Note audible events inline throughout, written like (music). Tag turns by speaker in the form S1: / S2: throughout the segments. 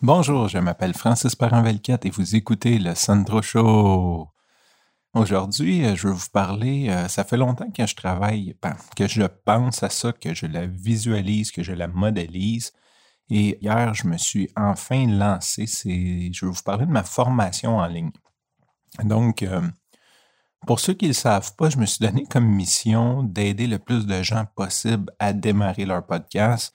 S1: Bonjour, je m'appelle Francis Parent-Velquette et vous écoutez le Sandro Show. Aujourd'hui, euh, je veux vous parler, euh, ça fait longtemps que je travaille, ben, que je pense à ça, que je la visualise, que je la modélise. Et hier, je me suis enfin lancé, je veux vous parler de ma formation en ligne. Donc, euh, pour ceux qui ne le savent pas, je me suis donné comme mission d'aider le plus de gens possible à démarrer leur podcast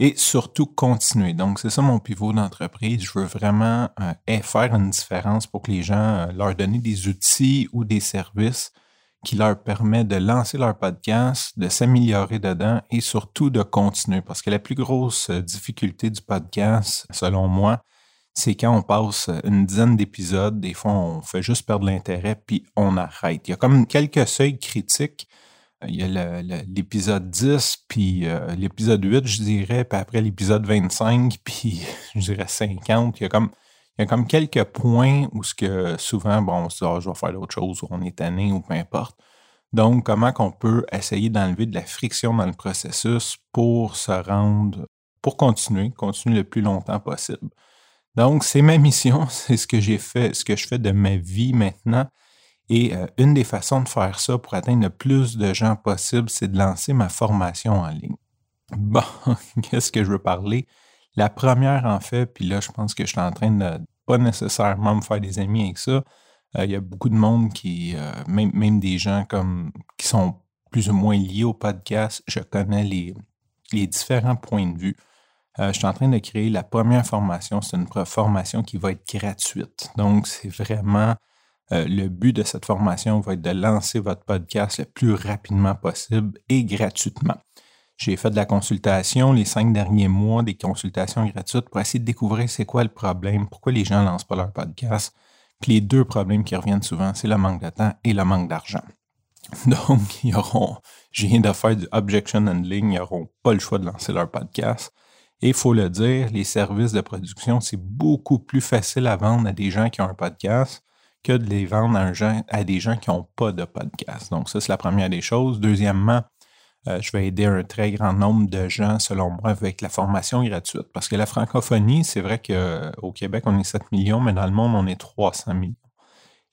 S1: et surtout continuer. Donc, c'est ça mon pivot d'entreprise. Je veux vraiment euh, faire une différence pour que les gens euh, leur donner des outils ou des services qui leur permettent de lancer leur podcast, de s'améliorer dedans et surtout de continuer. Parce que la plus grosse euh, difficulté du podcast, selon moi, c'est quand on passe une dizaine d'épisodes, des fois on fait juste perdre l'intérêt puis on arrête. Il y a comme quelques seuils critiques il y a l'épisode 10, puis euh, l'épisode 8, je dirais, puis après l'épisode 25, (laughs) puis je dirais 50. Il y a comme, il y a comme quelques points où ce que souvent, bon, on se dit, ah, je vais faire d'autres choses, ou on est tanné, ou peu importe. Donc, comment qu'on peut essayer d'enlever de la friction dans le processus pour se rendre, pour continuer, continuer le plus longtemps possible? Donc, c'est ma mission, (laughs) c'est ce que j'ai fait, ce que je fais de ma vie maintenant. Et euh, une des façons de faire ça pour atteindre le plus de gens possible, c'est de lancer ma formation en ligne. Bon, (laughs) qu'est-ce que je veux parler? La première, en fait, puis là, je pense que je suis en train de pas nécessairement me faire des amis avec ça. Euh, il y a beaucoup de monde qui, euh, même, même, des gens comme qui sont plus ou moins liés au podcast, je connais les, les différents points de vue. je suis en train de créer la première formation. C'est une formation qui va être gratuite. Donc, c'est vraiment euh, le but de cette formation va être de lancer votre podcast le plus rapidement possible et gratuitement. J'ai fait de la consultation les cinq derniers mois, des consultations gratuites pour essayer de découvrir c'est quoi le problème, pourquoi les gens ne lancent pas leur podcast. Puis les deux problèmes qui reviennent souvent, c'est le manque de temps et le manque d'argent. (laughs) Donc, ils auront, je viens de faire du objection handling, ils n'auront pas le choix de lancer leur podcast. Et il faut le dire, les services de production, c'est beaucoup plus facile à vendre à des gens qui ont un podcast que de les vendre à, des gens qui n'ont pas de podcast. Donc, ça, c'est la première des choses. Deuxièmement, euh, je vais aider un très grand nombre de gens, selon moi, avec la formation gratuite. Parce que la francophonie, c'est vrai qu'au Québec, on est 7 millions, mais dans le monde, on est 300 millions.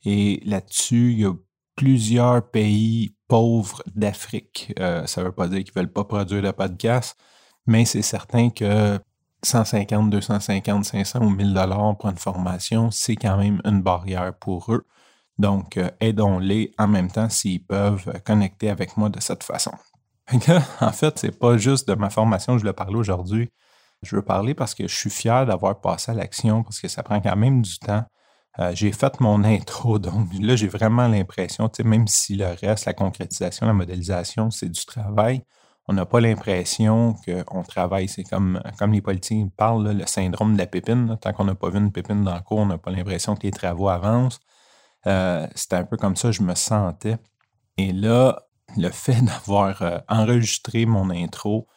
S1: Et là-dessus, il y a plusieurs pays pauvres d'Afrique. Euh, ça ne veut pas dire qu'ils ne veulent pas produire de podcast, mais c'est certain que 150, 250, 500 ou 1000 dollars pour une formation, c'est quand même une barrière pour eux. Donc, euh, aidons-les en même temps s'ils peuvent connecter avec moi de cette façon. (laughs) en fait, c'est pas juste de ma formation que je veux parler aujourd'hui. Je veux parler parce que je suis fier d'avoir passé à l'action parce que ça prend quand même du temps. Euh, j'ai fait mon (laughs) intro, donc là, j'ai vraiment l'impression, même si le reste, la concrétisation, la modélisation, c'est du travail, on n'a pas l'impression qu'on travaille. C'est comme, comme les politiciens parlent, le syndrome de la pépine. Tant qu'on n'a pas vu une pépine dans le cours, on n'a pas l'impression que les travaux avancent. Euh, C'était un peu comme ça, je me sentais. Et là, le fait (laughs) d'avoir euh, enregistré mon intro,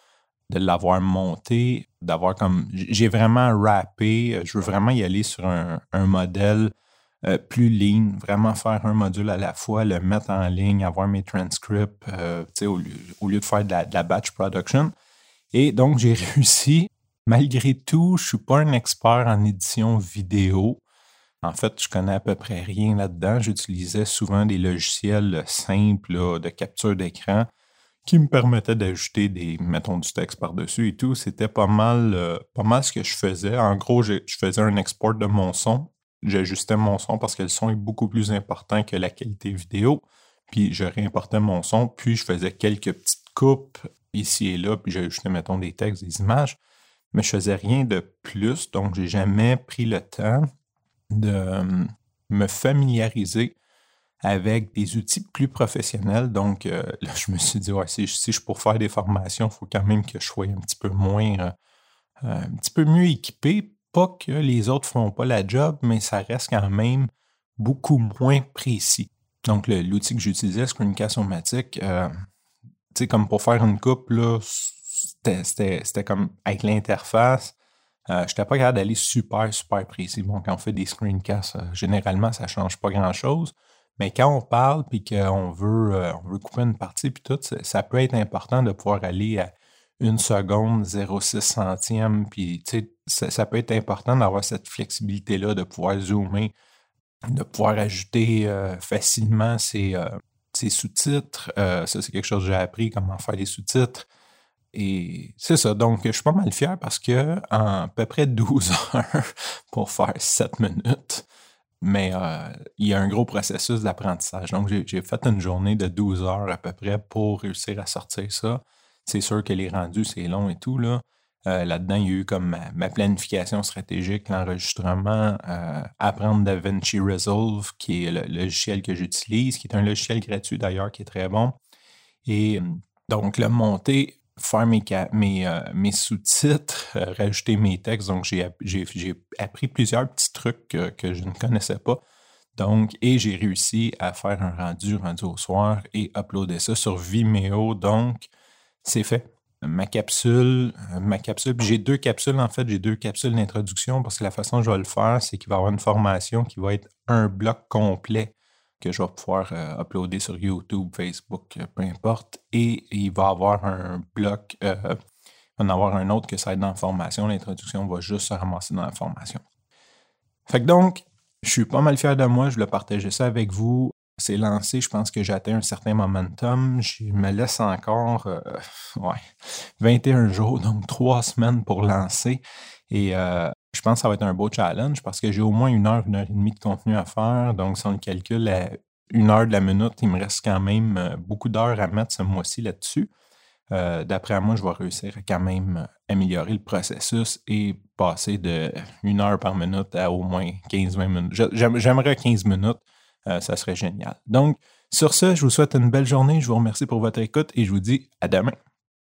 S1: de l'avoir monté, d'avoir comme. J'ai vraiment rappé, je veux vraiment y aller sur un modèle euh, plus lean, vraiment faire un module à la fois, le mettre en ligne, avoir mes transcripts, euh, au, lieu, au, lieu, de faire de la, batch production. Et donc, j'ai (laughs) réussi. Malgré tout, je ne suis pas un expert en édition vidéo. En fait, je connais à peu près rien là-dedans. J'utilisais souvent des logiciels simples de capture d'écran qui me permettaient d'ajouter des, mettons, du texte par-dessus et tout. C'était pas mal, euh, pas mal ce que je faisais. En gros, je faisais un export de mon son j'ajustais mon son parce que le son est beaucoup plus important que la qualité vidéo. Puis je réimportais mon son, puis je faisais quelques petites coupes ici et là, puis j'ajustais, mettons, des textes, des images. Mais je faisais rien de plus, donc j'ai jamais pris le temps de hum, me familiariser avec des outils plus professionnels. Donc euh, (laughs) là, je me suis dit, ouais, si, si je pour faire des formations, il faut quand même que je sois un petit peu moins, euh, euh, un petit peu mieux équipé pas que les autres ne font pas la job, mais ça reste quand même beaucoup moins précis. Donc, l'outil que j'utilisais, Screencast-O-Matic, euh, tu sais, comme pour faire une coupe, c'était comme avec l'interface. Euh, je n'étais pas capable d'aller super, super précis. Bon, quand on fait des screencasts, euh, généralement, ça ne change pas grand-chose. Mais quand on parle et qu'on veut, on veut couper une partie, puis tout, ça, peut être important de pouvoir aller à une seconde, 0,6 centième. Puis, tu sais, ça, peut être important d'avoir cette flexibilité-là, de pouvoir zoomer, de pouvoir ajouter euh, facilement ses, euh, sous-titres. ça, c'est quelque chose que j'ai appris, comment faire les sous-titres. Et c'est ça. Donc, je suis pas mal fier parce que en à peu près 12 (laughs) heures pour faire 7 minutes, mais euh, il y a un gros processus d'apprentissage. Donc, j'ai fait une journée de 12 heures à peu près pour réussir à sortir ça. C'est sûr que les rendus, c'est long et tout. Là. Euh, là-dedans, il y a eu comme ma, planification stratégique, l'enregistrement, euh, apprendre DaVinci Resolve, qui est le, logiciel que j'utilise, qui est un logiciel gratuit d'ailleurs, qui est très bon. Et donc, le monter faire mes, euh, mes, sous-titres, (laughs) euh, rajouter mes textes. Donc, j'ai appris plusieurs petits trucs que, je ne connaissais pas. Donc, et j'ai réussi à faire un rendu, rendu au soir et uploader ça sur Vimeo. Donc, c'est fait. Ma capsule, ma capsule, j'ai deux capsules en fait, j'ai deux capsules d'introduction parce que la façon dont je vais le faire, c'est qu'il va y avoir une formation qui va être un bloc complet que je vais pouvoir euh, uploader sur YouTube, Facebook, euh, peu importe. Et il va y avoir un bloc, euh, il va en avoir un autre que ça va être dans la formation. L'introduction va juste se ramasser dans la formation. Fait que donc, je suis pas mal fier de moi, je voulais partager ça avec vous. C'est lancé, je pense que j'ai atteint un certain momentum. Je me laisse encore ouais, 21 jours, donc trois semaines pour lancer. Et je pense que ça va être un beau challenge parce que j'ai au moins une heure, une heure et demie de contenu à faire. Donc, si on le calcule à une heure de la minute, il me reste quand même euh, beaucoup d'heures à mettre ce mois-ci là-dessus. Euh, d'après moi, je vais réussir à quand même améliorer le processus et passer de une heure par minute à au moins 15-20 minutes. J'aimerais 15 minutes, euh, ça serait génial. Donc, sur ce, je vous souhaite une belle journée, je vous remercie pour votre écoute et je vous dis à demain.